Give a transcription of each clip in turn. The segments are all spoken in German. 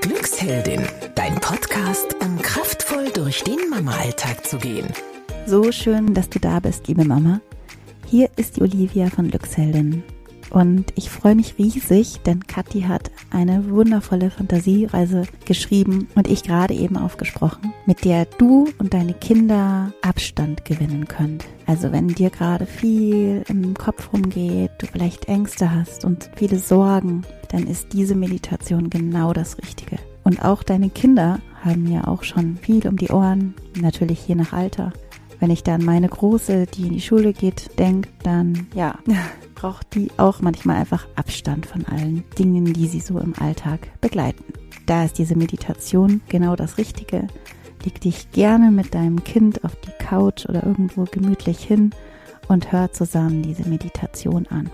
Glücksheldin, dein Podcast, um kraftvoll durch den Mama-Alltag zu gehen. So schön, dass du da bist, liebe Mama. Hier ist die Olivia von Glücksheldin. Und ich freue mich riesig, denn Kathi hat eine wundervolle Fantasiereise geschrieben und ich gerade eben aufgesprochen, mit der du und deine Kinder Abstand gewinnen könnt. Also wenn dir gerade viel im Kopf rumgeht, du vielleicht Ängste hast und viele Sorgen, dann ist diese Meditation genau das Richtige. Und auch deine Kinder haben ja auch schon viel um die Ohren, natürlich je nach Alter. Wenn ich dann meine Große, die in die Schule geht, denke, dann ja, braucht die auch manchmal einfach Abstand von allen Dingen, die sie so im Alltag begleiten. Da ist diese Meditation genau das Richtige. Leg dich gerne mit deinem Kind auf die Couch oder irgendwo gemütlich hin und hör zusammen diese Meditation an.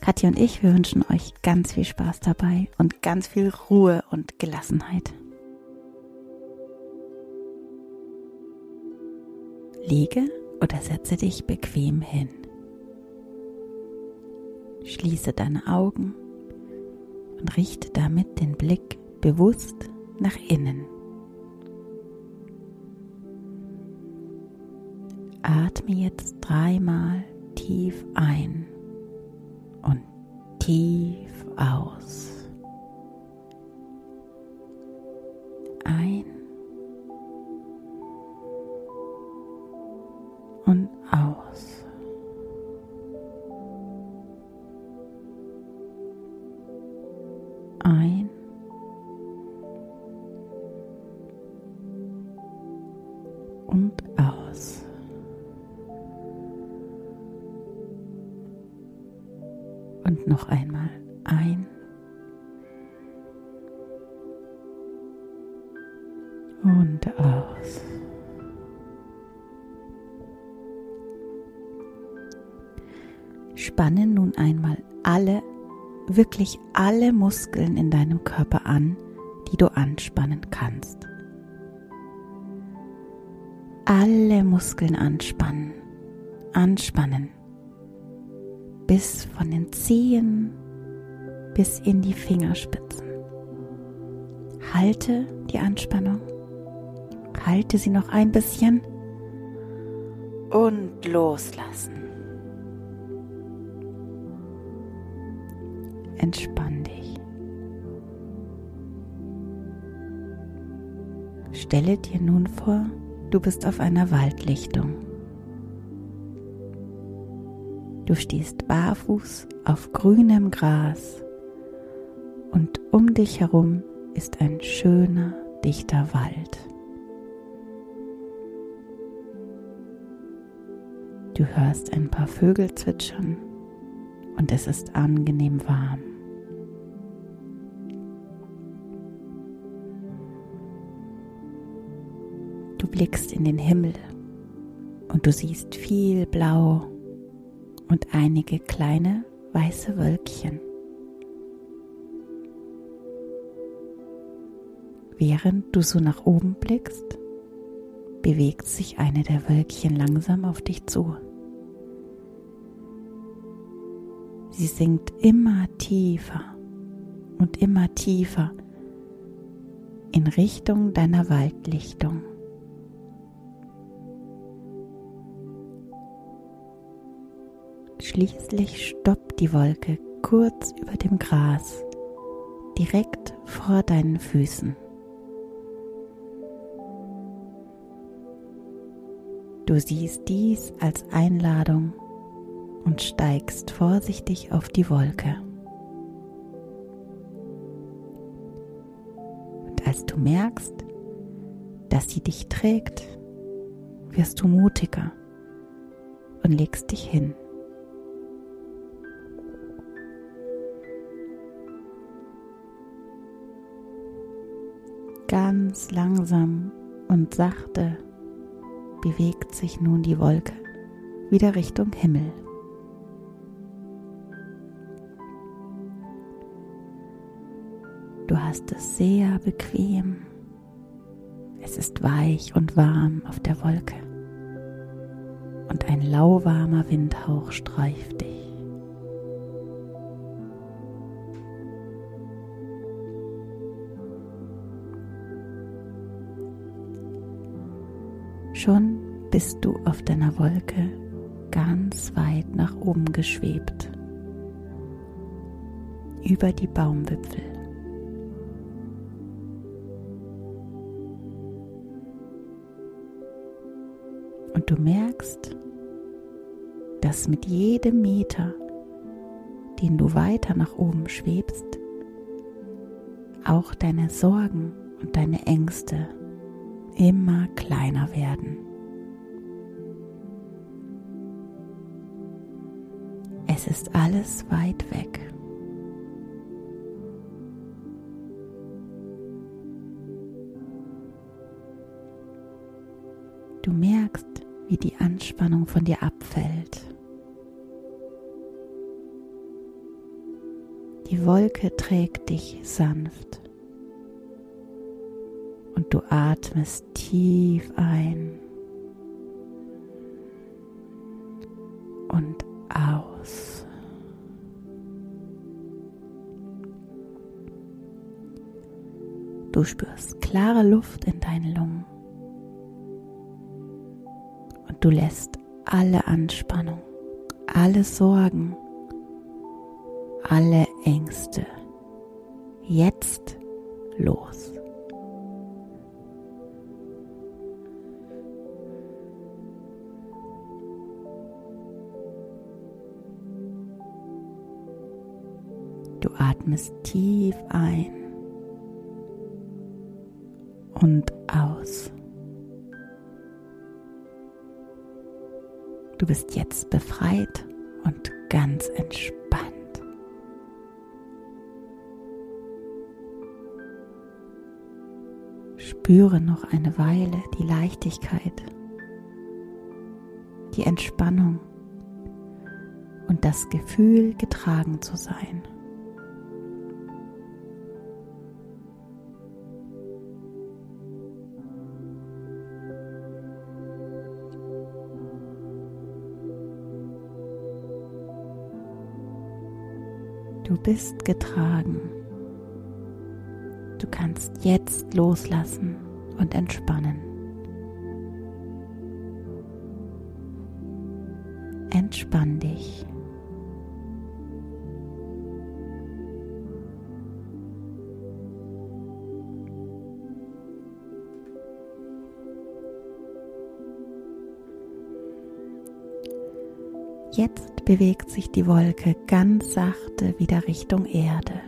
Katja und ich, wir wünschen euch ganz viel Spaß dabei und ganz viel Ruhe und Gelassenheit. Liege oder setze dich bequem hin. Schließe deine Augen und richte damit den Blick bewusst nach innen. Atme jetzt dreimal tief ein und tief aus. Ein Ein und aus. Und noch einmal ein und aus. Spanne nun einmal alle, wirklich alle Muskeln in deinem Körper an, die du anspannen kannst. Alle Muskeln anspannen, anspannen, bis von den Zehen bis in die Fingerspitzen. Halte die Anspannung, halte sie noch ein bisschen und loslassen. Entspann dich. Stelle dir nun vor, du bist auf einer Waldlichtung. Du stehst barfuß auf grünem Gras und um dich herum ist ein schöner, dichter Wald. Du hörst ein paar Vögel zwitschern und es ist angenehm warm. Du blickst in den Himmel und du siehst viel Blau und einige kleine weiße Wölkchen. Während du so nach oben blickst, bewegt sich eine der Wölkchen langsam auf dich zu. Sie sinkt immer tiefer und immer tiefer in Richtung deiner Waldlichtung. Schließlich stoppt die Wolke kurz über dem Gras, direkt vor deinen Füßen. Du siehst dies als Einladung und steigst vorsichtig auf die Wolke. Und als du merkst, dass sie dich trägt, wirst du mutiger und legst dich hin. Ganz langsam und sachte bewegt sich nun die Wolke wieder Richtung Himmel. Du hast es sehr bequem. Es ist weich und warm auf der Wolke. Und ein lauwarmer Windhauch streift dich. Schon bist du auf deiner Wolke ganz weit nach oben geschwebt, über die Baumwipfel. Und du merkst, dass mit jedem Meter, den du weiter nach oben schwebst, auch deine Sorgen und deine Ängste immer kleiner werden. Es ist alles weit weg. Du merkst, wie die Anspannung von dir abfällt. Die Wolke trägt dich sanft du atmest tief ein und aus. Du spürst klare Luft in deinen Lungen und du lässt alle Anspannung, alle Sorgen, alle Ängste jetzt los. Atmest tief ein und aus. Du bist jetzt befreit und ganz entspannt. Spüre noch eine Weile die Leichtigkeit, die Entspannung und das Gefühl, getragen zu sein. Bist getragen. Du kannst jetzt loslassen und entspannen. Entspann dich. Jetzt bewegt sich die Wolke ganz sachte wieder Richtung Erde.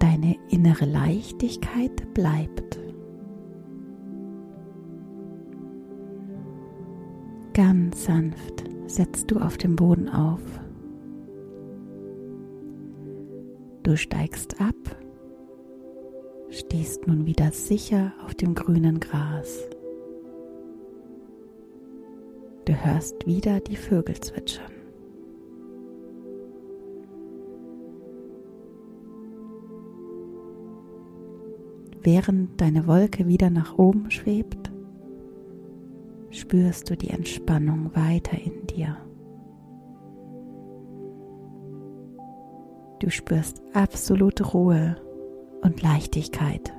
Deine innere Leichtigkeit bleibt. Ganz sanft setzt du auf dem Boden auf. Du steigst ab, stehst nun wieder sicher auf dem grünen Gras. Du hörst wieder die Vögel zwitschern. Während deine Wolke wieder nach oben schwebt, spürst du die Entspannung weiter in dir. Du spürst absolute Ruhe und Leichtigkeit.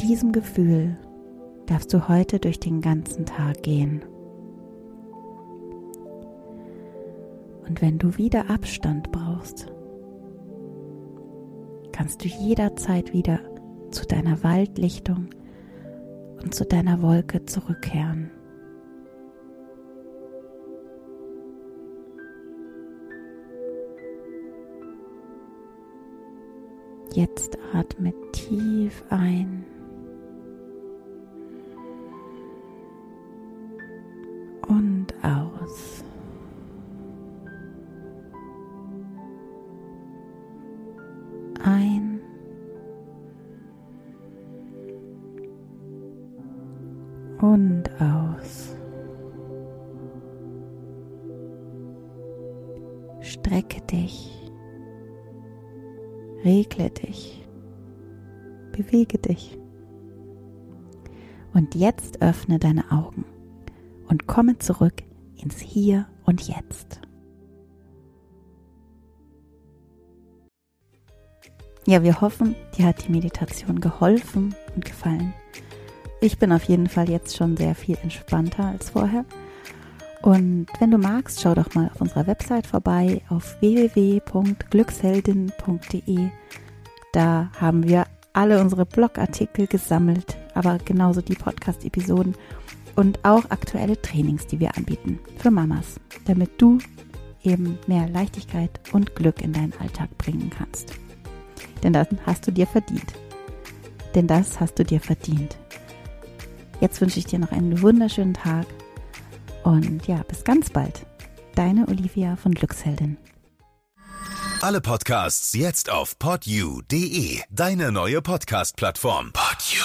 Diesem Gefühl darfst du heute durch den ganzen Tag gehen. Und wenn du wieder Abstand brauchst, kannst du jederzeit wieder zu deiner Waldlichtung und zu deiner Wolke zurückkehren. Jetzt atme tief ein und aus. Strecke dich, regle dich, bewege dich. Und jetzt öffne deine Augen und komme zurück ins Hier und Jetzt. Ja, wir hoffen, dir hat die Meditation geholfen und gefallen. Ich bin auf jeden Fall jetzt schon sehr viel entspannter als vorher. Und wenn du magst, schau doch mal auf unserer Website vorbei auf www.glücksheldin.de. Da haben wir alle unsere Blogartikel gesammelt, aber genauso die Podcast-Episoden und auch aktuelle Trainings, die wir anbieten für Mamas, damit du eben mehr Leichtigkeit und Glück in deinen Alltag bringen kannst. Denn das hast du dir verdient. Denn das hast du dir verdient. Jetzt wünsche ich dir noch einen wunderschönen Tag und ja, bis ganz bald. Deine Olivia von Glücksheldin. Alle Podcasts jetzt auf podyou.de, deine neue Podcast-Plattform. Podyou.